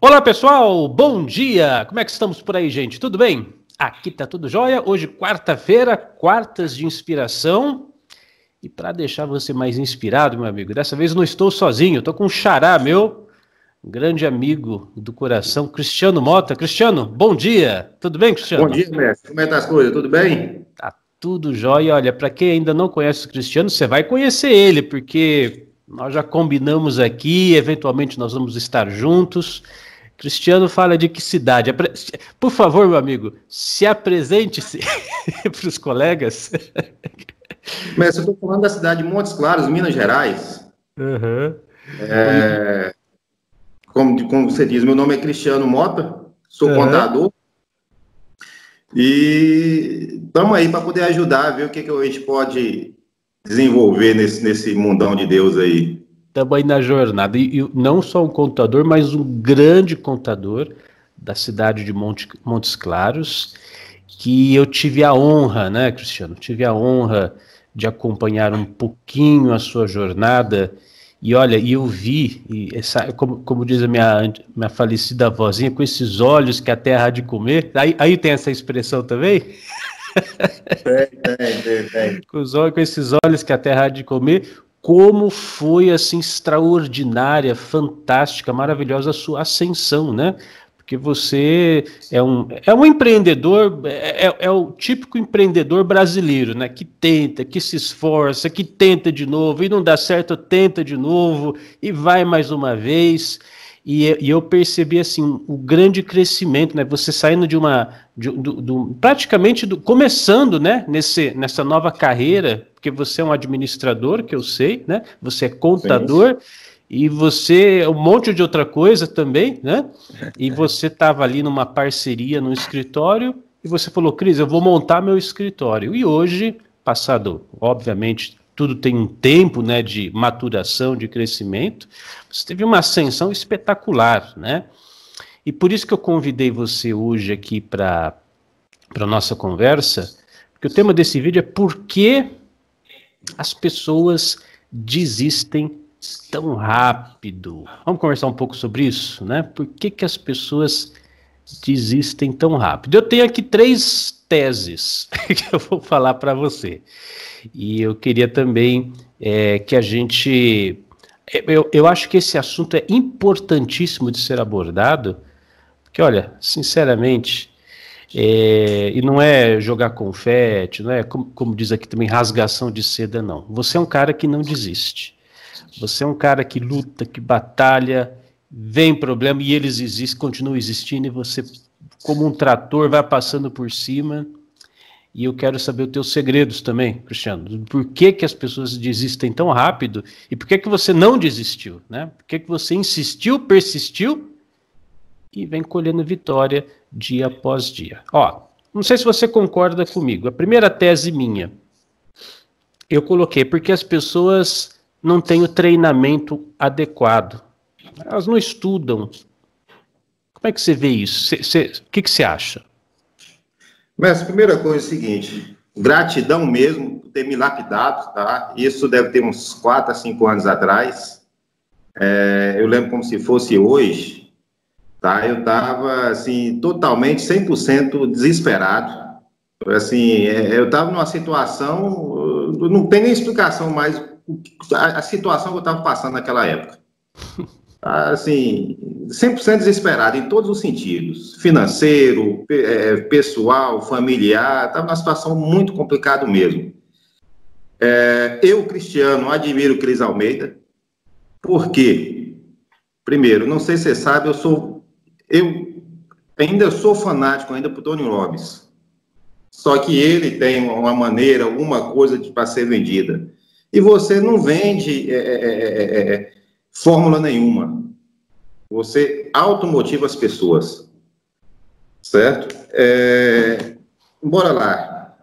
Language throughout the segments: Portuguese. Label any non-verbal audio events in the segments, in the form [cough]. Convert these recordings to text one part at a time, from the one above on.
Olá pessoal, bom dia! Como é que estamos por aí, gente? Tudo bem? Aqui tá tudo jóia. Hoje, quarta-feira, quartas de inspiração. E para deixar você mais inspirado, meu amigo, dessa vez não estou sozinho, estou com um xará meu, um grande amigo do coração, Cristiano Mota. Cristiano, bom dia! Tudo bem, Cristiano? Bom dia, mestre. Como é que tá as coisas? Tudo bem? Tá tudo jóia. Olha, para quem ainda não conhece o Cristiano, você vai conhecer ele, porque nós já combinamos aqui, eventualmente nós vamos estar juntos. Cristiano fala de que cidade? Por favor, meu amigo, se apresente-se [laughs] para os colegas. Mas eu estou falando da cidade de Montes Claros, Minas Gerais. Uhum. É, como, como, você diz, meu nome é Cristiano Mota, sou uhum. contador. E estamos aí para poder ajudar, ver o que, que a gente pode desenvolver nesse, nesse mundão de Deus aí. Aí na jornada. E, e, não só um contador, mas um grande contador da cidade de Monte, Montes Claros, que eu tive a honra, né, Cristiano? Tive a honra de acompanhar um pouquinho a sua jornada. E olha, eu vi, e essa, como, como diz a minha, minha falecida vozinha, com esses olhos que a terra há de comer. Aí, aí tem essa expressão também? Com, os olhos, com esses olhos que a terra há de comer, como foi assim extraordinária, fantástica, maravilhosa a sua ascensão, né? Porque você é um, é um empreendedor, é, é, é, o típico empreendedor brasileiro, né? Que tenta, que se esforça, que tenta de novo, e não dá certo, tenta de novo, e vai mais uma vez. E, e eu percebi assim o grande crescimento, né? Você saindo de uma, de, do, do, praticamente do, começando, né? Nesse, nessa nova carreira, porque você é um administrador, que eu sei, né? Você é contador. Sim. E você, um monte de outra coisa também, né? [laughs] E você estava ali numa parceria no escritório e você falou, Cris, eu vou montar meu escritório. E hoje, passado, obviamente, tudo tem um tempo né, de maturação, de crescimento. Você teve uma ascensão espetacular, né? E por isso que eu convidei você hoje aqui para a nossa conversa, porque o tema desse vídeo é por que as pessoas desistem tão rápido. Vamos conversar um pouco sobre isso, né? Por que, que as pessoas desistem tão rápido? Eu tenho aqui três teses [laughs] que eu vou falar para você. E eu queria também é, que a gente. É, eu, eu acho que esse assunto é importantíssimo de ser abordado, porque, olha, sinceramente, é, e não é jogar confete, não é, como, como diz aqui também, rasgação de seda, não. Você é um cara que não desiste. Você é um cara que luta, que batalha, vem problema e eles existem, continuam existindo, e você, como um trator, vai passando por cima e eu quero saber os teus segredos também, Cristiano. Por que, que as pessoas desistem tão rápido e por que, que você não desistiu, né? Por que, que você insistiu, persistiu e vem colhendo vitória dia após dia. Ó, não sei se você concorda comigo. A primeira tese minha, eu coloquei porque as pessoas não têm o treinamento adequado. Elas não estudam. Como é que você vê isso? O que, que você acha? Mas a primeira coisa é o seguinte, gratidão mesmo por ter me lapidado, tá? Isso deve ter uns 4 a 5 anos atrás. É, eu lembro como se fosse hoje, tá? Eu estava, assim, totalmente, 100% desesperado. Assim, é, eu estava numa situação, não tem nem explicação mais a, a situação que eu estava passando naquela época. [laughs] Assim, 100% desesperado em todos os sentidos, financeiro, é, pessoal, familiar, estava numa situação muito complicada mesmo. É, eu, Cristiano, admiro Cris Almeida, porque, primeiro, não sei se você sabe, eu sou, eu ainda sou fanático ainda por Tony Robbins, só que ele tem uma maneira, alguma coisa para ser vendida, e você não vende é, é, é, é fórmula nenhuma. Você automotiva as pessoas, certo? É, bora lá.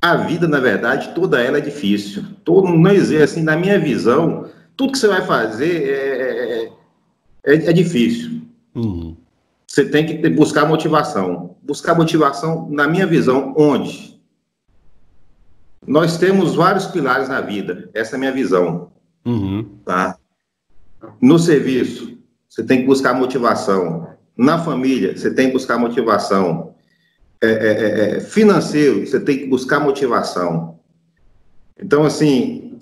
A vida, na verdade, toda ela é difícil. Todo, não existe, assim, na minha visão, tudo que você vai fazer é, é, é, é difícil. Uhum. Você tem que buscar motivação. Buscar motivação, na minha visão, onde? Nós temos vários pilares na vida. Essa é a minha visão. Uhum. Tá? No serviço, você tem que buscar motivação. Na família, você tem que buscar motivação. É, é, é, é financeiro, você tem que buscar motivação. Então, assim,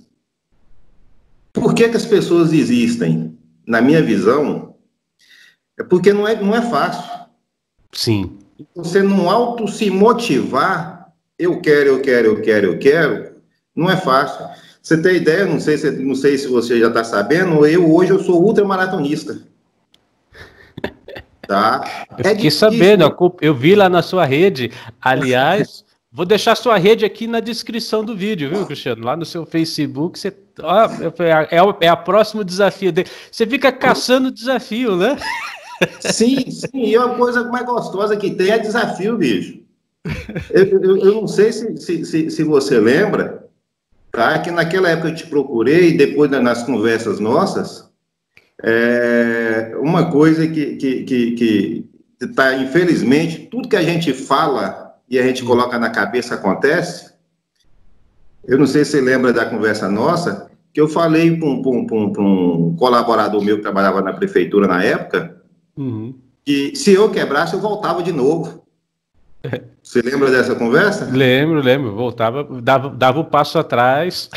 por que, que as pessoas existem? Na minha visão, é porque não é, não é fácil. Sim. Você não auto se motivar, eu quero, eu quero, eu quero, eu quero, não é fácil. Você tem ideia, não sei se, não sei se você já está sabendo, eu hoje eu sou ultramaratonista. [laughs] Tá? Eu é fiquei sabendo, eu vi lá na sua rede. Aliás, [laughs] vou deixar sua rede aqui na descrição do vídeo, viu, Cristiano? Lá no seu Facebook, você. Ó, é, é, é, o próximo desafio dele. Você fica caçando desafio, né? [laughs] Sim, sim, e a coisa mais gostosa que tem é desafio, bicho. Eu, eu, eu não sei se, se, se, se, você lembra, tá? Que naquela época eu te procurei, depois nas conversas nossas, é, uma coisa que, que, que, que tá, infelizmente, tudo que a gente fala e a gente coloca na cabeça acontece. Eu não sei se você lembra da conversa nossa, que eu falei para um, um, um, colaborador meu que trabalhava na prefeitura na época, uhum. que se eu quebrasse, eu voltava de novo. [laughs] Você lembra dessa conversa? Lembro, lembro. Voltava, dava, dava o um passo atrás.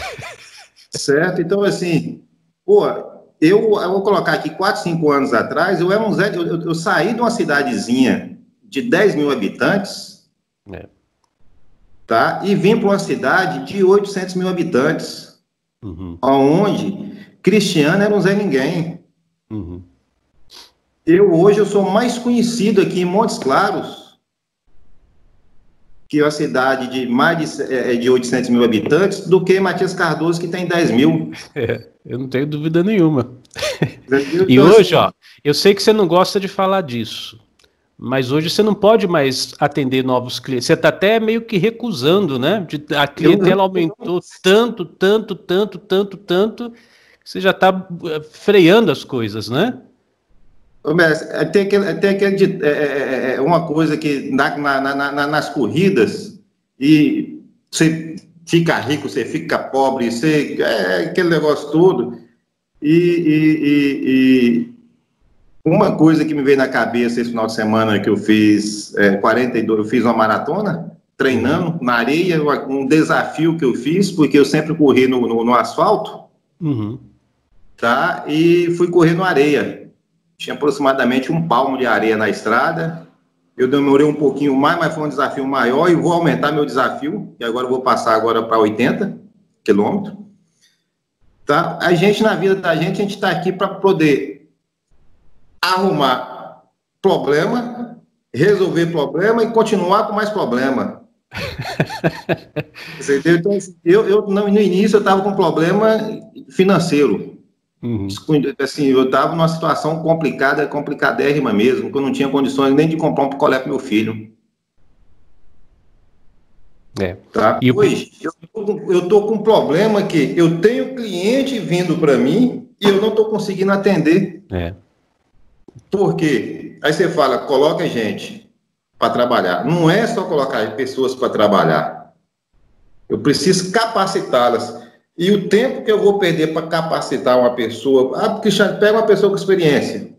Certo, então assim, pô, eu, eu vou colocar aqui 4, 5 anos atrás, eu era um Zé, eu, eu, eu saí de uma cidadezinha de 10 mil habitantes, é. tá? E vim para uma cidade de 800 mil habitantes, uhum. onde Cristiano era um Zé Ninguém. Uhum. Eu hoje eu sou mais conhecido aqui em Montes Claros que é uma cidade de mais de, é, de 800 mil habitantes, do que Matias Cardoso, que tem 10 mil. É, eu não tenho dúvida nenhuma. e hoje, ó, eu sei que você não gosta de falar disso, mas hoje você não pode mais atender novos clientes. Você está até meio que recusando, né? A clientela aumentou tanto, tanto, tanto, tanto, tanto, que você já está eh, freando as coisas, né? É, tem, aquele, tem aquele, é, é, é, uma coisa que na, na, na, nas corridas, e você fica rico, você fica pobre, você, é aquele negócio todo. E, e, e, e, uma coisa que me veio na cabeça esse final de semana que eu fiz é, 42, eu fiz uma maratona, treinando na areia, um desafio que eu fiz, porque eu sempre corri no, no, no asfalto, uhum. tá? E fui correr no areia tinha aproximadamente um palmo de areia na estrada. Eu demorei um pouquinho mais, mas foi um desafio maior e vou aumentar meu desafio, e agora vou passar agora para 80 quilômetros. Tá? A gente, na vida da gente, a gente está aqui para poder arrumar problema, resolver problema e continuar com mais problema. [laughs] Então, assim, eu, eu, no início, eu estava com problema financeiro. Uhum. Assim, eu estava numa situação complicada, complicadérrima mesmo, que eu não tinha condições nem de comprar um picolé para meu filho. É. Tá? E Hoje, eu estou com um problema que eu tenho cliente vindo para mim e eu não estou conseguindo atender. É. Por quê? Aí você fala, coloca gente para trabalhar. Não é só colocar pessoas para trabalhar. Eu preciso capacitá-las. E o tempo que eu vou perder para capacitar uma pessoa. Ah, Cristiano, pega uma pessoa com experiência.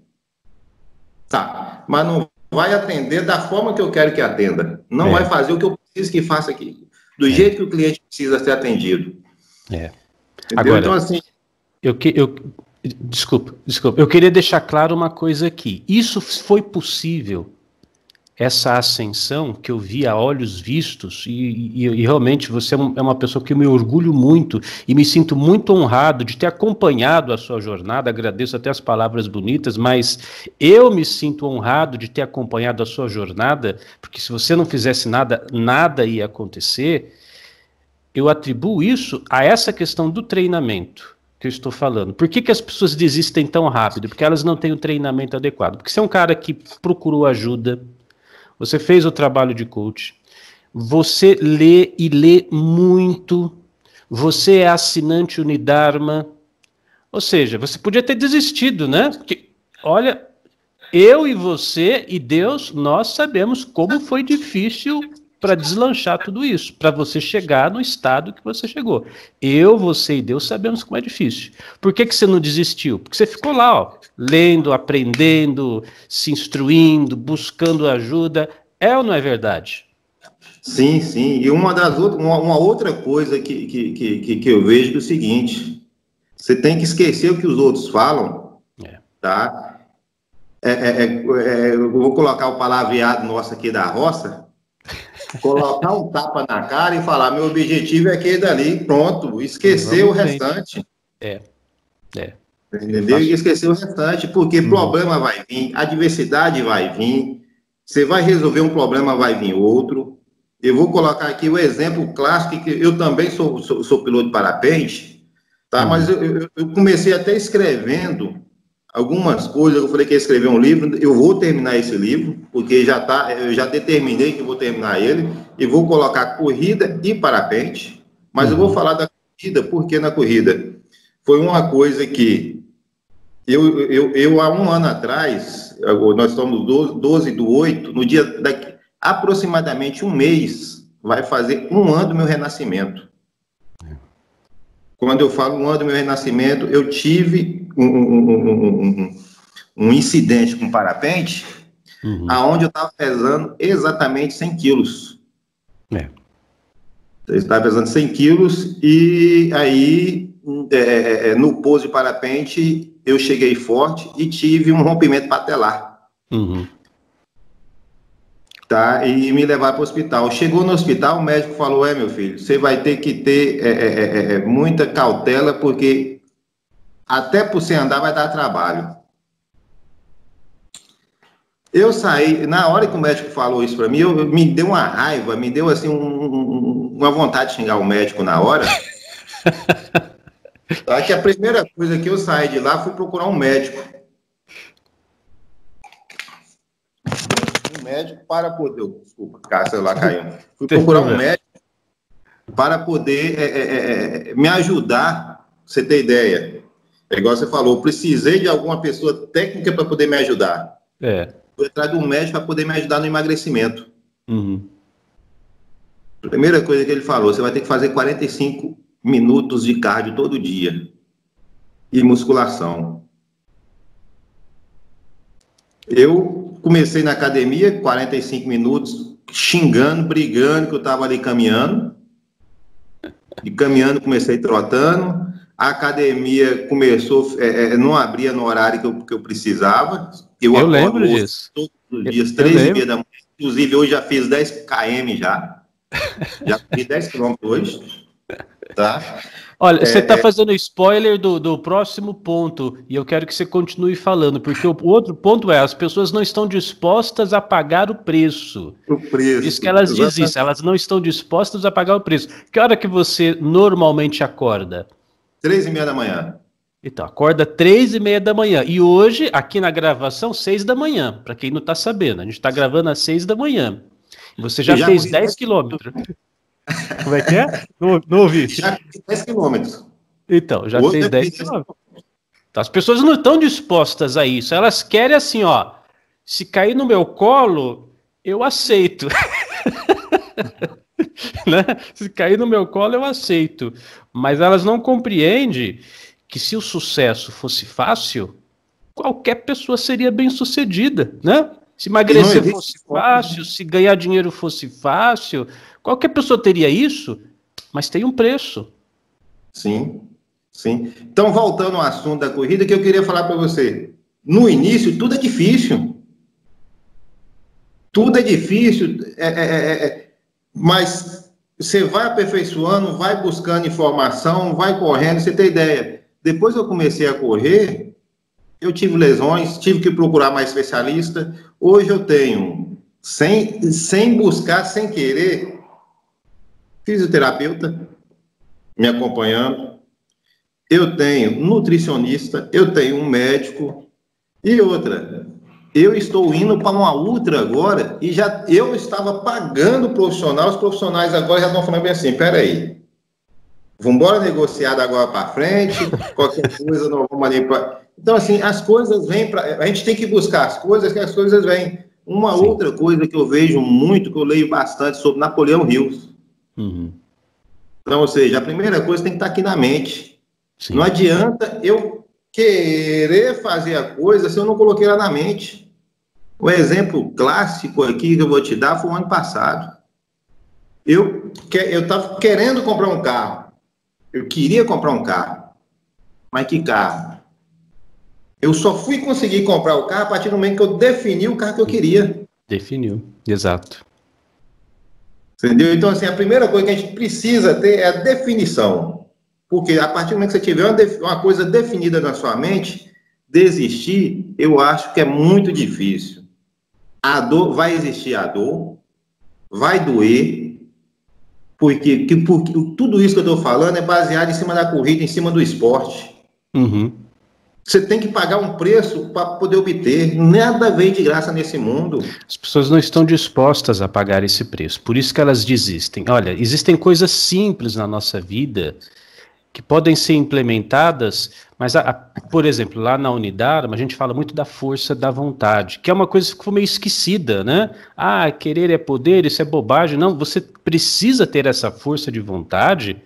Tá, mas não vai atender da forma que eu quero que atenda. Não é. vai fazer o que eu preciso que faça aqui. Do é. jeito que o cliente precisa ser atendido. É. Agora, então, assim. Eu, eu, desculpa, desculpa. Eu queria deixar claro uma coisa aqui. Isso foi possível essa ascensão que eu vi a olhos vistos, e, e, e realmente você é, é uma pessoa que eu me orgulho muito e me sinto muito honrado de ter acompanhado a sua jornada. Agradeço até as palavras bonitas, mas eu me sinto honrado de ter acompanhado a sua jornada, porque se você não fizesse nada, nada ia acontecer. Eu atribuo isso a essa questão do treinamento que eu estou falando. Por que, que as pessoas desistem tão rápido? Porque elas não têm o treinamento adequado. Porque você é um cara que procurou ajuda, você fez o trabalho de coach, você lê e lê muito, você é assinante Unidarma, ou seja, você podia ter desistido, né? Porque, olha, eu e você e Deus, nós sabemos como foi difícil para deslanchar tudo isso, para você chegar no estado que você chegou. Eu, você e Deus sabemos como é difícil. Por que, que você não desistiu? Porque você ficou lá, ó, lendo, aprendendo, se instruindo, buscando ajuda. É ou não é verdade? Sim, sim. E uma das outras, uma, uma outra coisa que, que, que, que eu vejo é o seguinte: você tem que esquecer o que os outros falam, é. tá? É, é, é, é eu vou colocar o palavreado nosso aqui da roça, colocar um tapa na cara e falar: meu objetivo é aquele dali, pronto, esquecer o restante. É, é. Entendeu? E esquecer o restante, porque uhum. problema vai vir, adversidade vai vir, você vai resolver um problema, vai vir outro. Eu vou colocar aqui o exemplo clássico, que eu também sou, sou, sou piloto de parapente, tá? Uhum. Mas eu, eu, comecei até escrevendo algumas coisas, eu falei que ia escrever um livro, eu vou terminar esse livro, porque já tá, eu já determinei que vou terminar ele, e vou colocar corrida e parapente, mas eu vou uhum. falar da corrida, porque na corrida foi uma coisa que eu, eu, eu há um ano atrás, nós estamos 12, 12 do 8, no dia daqui, aproximadamente um mês vai fazer um ano do meu renascimento. Quando eu falo um ano do meu renascimento, eu tive um, um, um, um incidente com parapente, uhum. aonde eu estava pesando exatamente 100 quilos. É. Eu estava pesando 100 quilos e aí, é, é, é, no pouso de parapente, eu cheguei forte e tive um rompimento patelar. Uhum tá? E me levar para o hospital. Chegou no hospital, o médico falou: é, meu filho, você vai ter que ter é, é, é, é muita cautela, porque até por você andar vai dar trabalho. Eu saí, na hora que o médico falou isso para mim, eu, me deu uma raiva, me deu assim um, um, uma vontade de xingar o médico na hora. [laughs] tá? Que a primeira coisa que eu saí de lá foi procurar um médico. Médico para poder. Desculpa, Cássio lá caiu. Fui procurar um médico para poder é, é, é, é me ajudar, você ter ideia. É igual você falou, precisei de alguma pessoa técnica para poder me ajudar. É. Fui atrás de um médico para poder me ajudar no emagrecimento. Uhum. Primeira coisa que ele falou, você vai ter que fazer 45 minutos de cardio todo dia. E musculação. Eu comecei na academia, 45 minutos, xingando, brigando, que eu estava ali caminhando. E caminhando, comecei trotando. A academia começou, é, é, não abria no horário que eu, que eu precisava. Eu, eu lembro disso. Todos os dias, três e meia da manhã. Inclusive, hoje já fiz 10 km já. [laughs] Já fiz 10 km hoje. Tá? Olha, é, você está é... fazendo spoiler do, do próximo ponto e eu quero que você continue falando, porque o, o, outro ponto é: as pessoas não estão dispostas a pagar o preço. O preço. Isso que elas exatamente. dizem elas não estão dispostas a pagar o preço. Que hora que você normalmente acorda? Três e meia da manhã. Então, acorda três e meia da manhã. E hoje, aqui na gravação, seis da manhã. Para quem não está sabendo, a gente está gravando às seis da manhã. Você já, já fez 10 quilômetros. Como é que é? Não, não ouvi. Já fez 10 quilômetros. Então, já fez 10 quilômetros. Então, as pessoas não estão dispostas a isso. Elas querem assim, ó. Se cair no meu colo, eu aceito. [laughs] né? Se cair no meu colo, eu aceito. Mas elas não compreendem que se o sucesso fosse fácil, qualquer pessoa seria bem sucedida, né? Se emagrecer fosse fácil, se ganhar dinheiro fosse fácil, Qualquer pessoa teria isso, mas tem um preço. Sim, sim. Então, voltando ao assunto da corrida, que eu queria falar para você. No início, tudo é difícil. Tudo é difícil, é, é, é, é mas você vai aperfeiçoando, vai buscando informação, vai correndo, você tem ideia. Depois eu comecei a correr, eu tive lesões, tive que procurar mais especialista. Hoje eu tenho, sem, sem buscar, sem querer, fisioterapeuta me acompanhando, eu tenho nutricionista, eu tenho um médico e outra. Eu estou indo para uma ultra agora e já eu estava pagando o profissional, os profissionais agora já estão falando bem assim, peraí, vamos embora negociar da agora para frente, qualquer [laughs] coisa nós vamos ali para... Então, assim, as coisas vêm para... A gente tem que buscar as coisas que as coisas vêm. Uma Sim. outra coisa que eu vejo muito, que eu leio bastante sobre Napoleão Rios. Uhum. Então, ou seja, a primeira coisa tem que estar aqui na mente. Sim. Não adianta eu querer fazer a coisa se eu não coloquei ela na mente. O exemplo clássico aqui que eu vou te dar foi o ano passado. Eu estava querendo comprar um carro. Eu queria comprar um carro. Mas que carro? Eu só fui conseguir comprar o carro a partir do momento que eu defini o carro que eu queria. Definiu, exato. Entendeu? Então, assim, a primeira coisa que a gente precisa ter é a definição. Porque a partir do momento que você tiver uma, uma coisa definida na sua mente, desistir, eu acho que é muito difícil. A dor, vai existir a dor, vai doer, porque, que, porque tudo isso que eu estou falando é baseado em cima da corrida, em cima do esporte. Uhum. Você tem que pagar um preço para poder obter. Nada vem de graça nesse mundo. As pessoas não estão dispostas a pagar esse preço. Por isso que elas desistem. Olha, existem coisas simples na nossa vida que podem ser implementadas, mas, a, a, por exemplo, lá na unidade, a gente fala muito da força da vontade, que é uma coisa que ficou meio esquecida, né? Ah, querer é poder, isso é bobagem. Não, você precisa ter essa força de vontade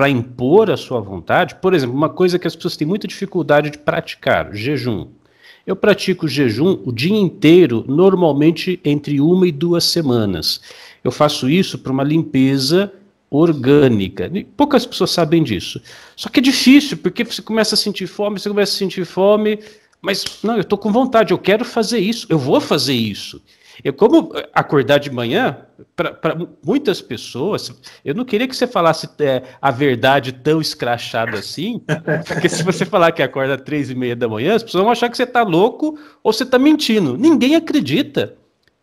para impor a sua vontade. Por exemplo, uma coisa que as pessoas têm muita dificuldade de praticar, jejum. Eu pratico jejum o dia inteiro, normalmente entre uma e duas semanas. Eu faço isso para uma limpeza orgânica. Poucas pessoas sabem disso. Só que é difícil, porque você começa a sentir fome, você começa a sentir fome, mas não, eu estou com vontade, eu quero fazer isso, eu vou fazer isso. Eu, como acordar de manhã, para muitas pessoas, eu não queria que você falasse é, a verdade tão escrachada assim, [laughs] porque se você falar que acorda às três e meia da manhã, as pessoas vão achar que você está louco ou você está mentindo. Ninguém acredita.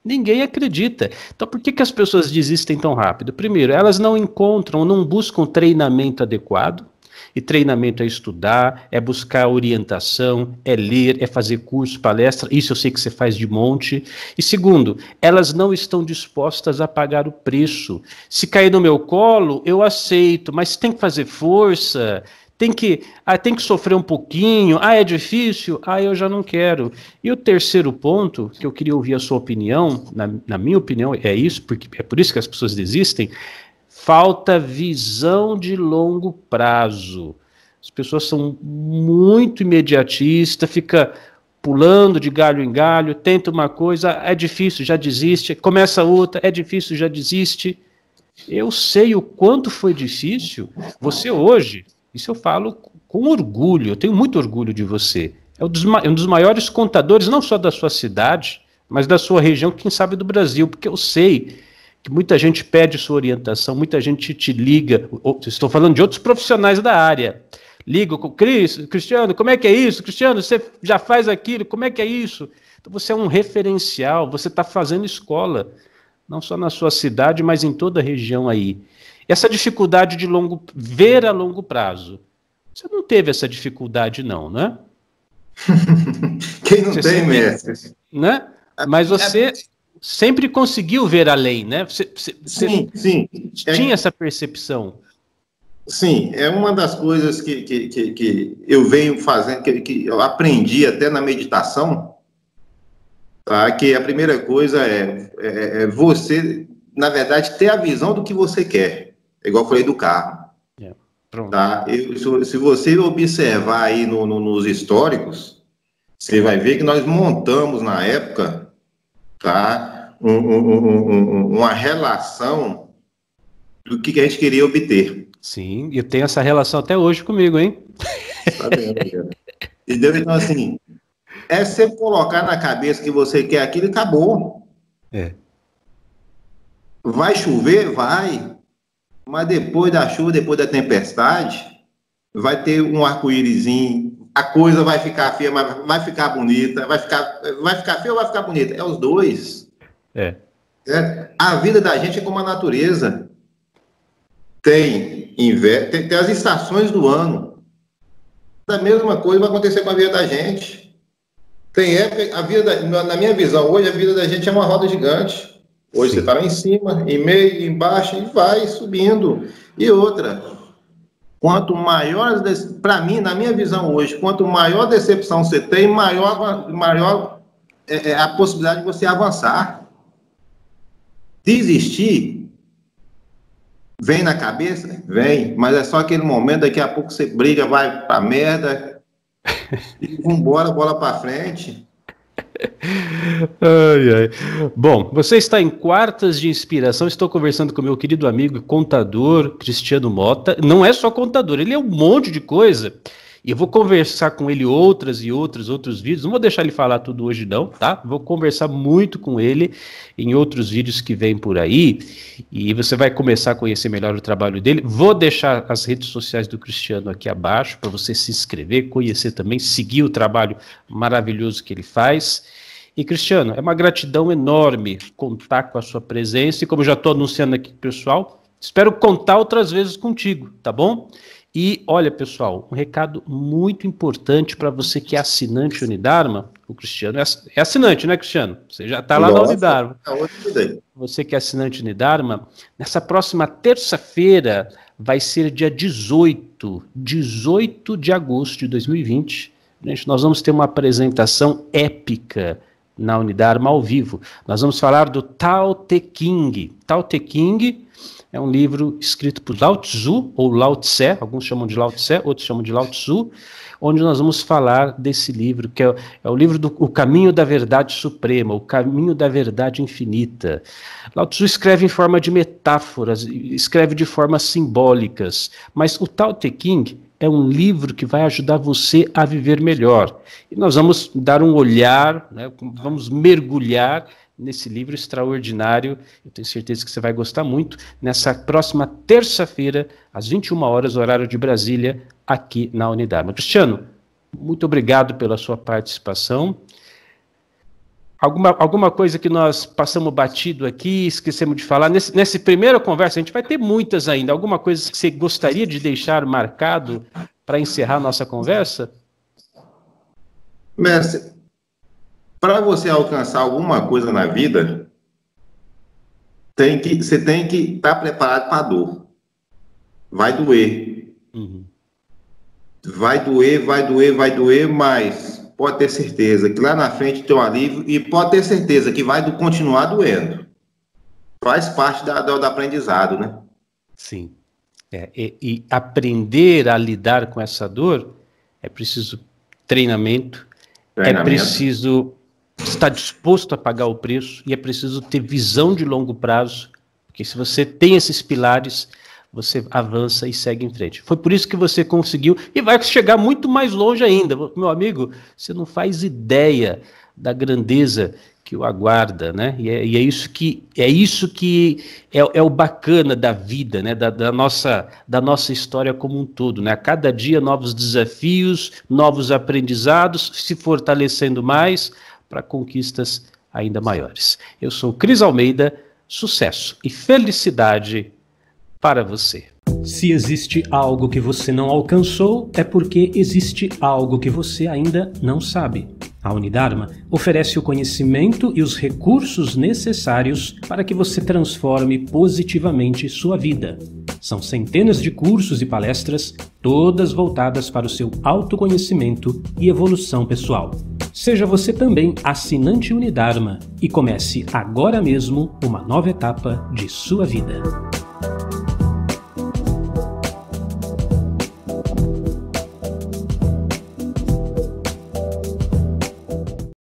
Ninguém acredita. Então, por que, que as pessoas desistem tão rápido? Primeiro, elas não encontram, não buscam treinamento adequado. E treinamento é estudar, é buscar orientação, é ler, é fazer curso, palestra. Isso eu sei que você faz de monte. E segundo, elas não estão dispostas a pagar o preço. Se cair no meu colo, eu aceito, mas tem que fazer força, tem que, ah, tem que sofrer um pouquinho, ah, é difícil, ah, eu já não quero. E o terceiro ponto, que eu queria ouvir a sua opinião, na, na minha opinião, é isso, porque é por isso que as pessoas desistem, falta visão de longo prazo. As pessoas são muito imediatistas, fica pulando de galho em galho, tenta uma coisa, é difícil, já desiste, começa outra, é difícil, já desiste. Eu sei o quanto foi difícil. Você hoje, isso eu falo com orgulho, eu tenho muito orgulho de você. É um dos, um dos maiores contadores, não só da sua cidade, mas da sua região, quem sabe do Brasil, porque eu sei que muita gente pede sua orientação, muita gente te liga, estou falando de outros profissionais da área, liga com Cris, Cristiano, como é que é isso? Cristiano, você já faz aquilo, como é que é isso? Então você é um referencial, você está fazendo escola, não só na sua cidade, mas em toda a região aí. Essa dificuldade de longo, ver a longo prazo, você não teve essa dificuldade não, né? [laughs] Quem não você tem, mestre? Né? Mas você é sempre conseguiu ver além, né? Você, você, sim, sim. Tinha é, essa percepção. Sim, é uma das coisas que, que, que, que eu venho fazendo, que, que, eu aprendi até na meditação, tá? que a primeira coisa é, é, é, você, na verdade, ter a visão do que você quer, igual eu falei do carro. É, tá? Eu, se você observar aí no, no, nos históricos, você vai ver que nós montamos na época tá? Um, um, um, uma relação do que a gente queria obter. Sim, eu tenho essa relação até hoje comigo, hein? Tá vendo, cara? Entendeu? Então, assim, é você colocar na cabeça que você quer aquilo e acabou. É. Vai chover? Vai. Mas depois da chuva, depois da tempestade, vai ter um arco-írisinho a coisa vai ficar feia, mas vai ficar bonita, vai ficar, vai ficar feia ou vai ficar bonita? É os dois. É. é. A vida da gente é como a natureza. Tem, inverno, tem, tem as estações do ano. A mesma coisa vai acontecer com a vida da gente. Tem época, a vida, da, na minha visão, hoje a vida da gente é uma roda gigante. Hoje Sim. você está lá em cima, em meio, embaixo, e vai subindo. E outra, Quanto maior, para mim, na minha visão hoje, quanto maior decepção você tem, maior, maior é, é a possibilidade de você avançar. Desistir vem na cabeça? Vem, mas é só aquele momento, daqui a pouco você briga, vai pra merda [laughs] e vambora, bola pra frente. [laughs] Ai, ai. Bom, você está em quartas de inspiração. Estou conversando com meu querido amigo contador Cristiano Mota. Não é só contador, ele é um monte de coisa. E eu vou conversar com ele outras e outros, outros vídeos. Não vou deixar ele falar tudo hoje, não, tá? Vou conversar muito com ele em outros vídeos que vêm por aí. E você vai começar a conhecer melhor o trabalho dele. Vou deixar as redes sociais do Cristiano aqui abaixo para você se inscrever, conhecer também, seguir o trabalho maravilhoso que ele faz. E Cristiano, é uma gratidão enorme contar com a sua presença. E como já estou anunciando aqui, pessoal, espero contar outras vezes contigo, tá bom? E olha, pessoal, um recado muito importante para você que é assinante Unidarma. O Cristiano é, é assinante, né, Cristiano? Você já está lá Nossa, na Unidarma. É você que é assinante Unidarma, nessa próxima terça-feira vai ser dia 18, 18 de agosto de 2020. Gente, nós vamos ter uma apresentação épica na Unidarma ao vivo. Nós vamos falar do Tao Te King. Tao Te King é um livro escrito por Lao Tzu, ou Lao Tse, alguns chamam de Lao Tse, outros chamam de Lao Tzu, onde nós vamos falar desse livro, que é, é o livro do o Caminho da Verdade Suprema, o Caminho da Verdade Infinita. Lao Tzu escreve em forma de metáforas, escreve de formas simbólicas, mas o Tao Te Ching é um livro que vai ajudar você a viver melhor. E nós vamos dar um olhar, né, vamos mergulhar nesse livro extraordinário. Eu tenho certeza que você vai gostar muito. Nessa próxima terça-feira, às 21 horas, horário de Brasília, aqui na Unidade. Cristiano, muito obrigado pela sua participação. Alguma, alguma coisa que nós passamos batido aqui, esquecemos de falar. Nesse, nessa primeira conversa, a gente vai ter muitas ainda. Alguma coisa que você gostaria de deixar marcado para encerrar nossa conversa? Mestre, para você alcançar alguma coisa na vida, tem que, você tem que estar tá preparado para a dor. Vai doer. Uhum. Vai doer, vai doer, vai doer, mas pode ter certeza que lá na frente tem um alívio e pode ter certeza que vai continuar doendo. Faz parte da, do, do aprendizado, né? Sim. É, e, e aprender a lidar com essa dor é preciso treinamento, é treinamento. é preciso está disposto a pagar o preço e é preciso ter visão de longo prazo, porque se você tem esses pilares, você avança e segue em frente. Foi por isso que você conseguiu e vai chegar muito mais longe ainda. Meu amigo, você não faz ideia da grandeza que o aguarda, né? E é, e é isso que é isso que é, é o bacana da vida, né? Da, da, nossa da nossa história como um todo, né? A cada dia novos desafios, novos aprendizados, se fortalecendo mais, para conquistas ainda maiores. Eu sou Cris Almeida, sucesso e felicidade para você. Se existe algo que você não alcançou, é porque existe algo que você ainda não sabe. A Unidarma oferece o conhecimento e os recursos necessários para que você transforme positivamente sua vida. São centenas de cursos e palestras, todas voltadas para o seu autoconhecimento e evolução pessoal. Seja você também assinante Unidarma e comece agora mesmo uma nova etapa de sua vida.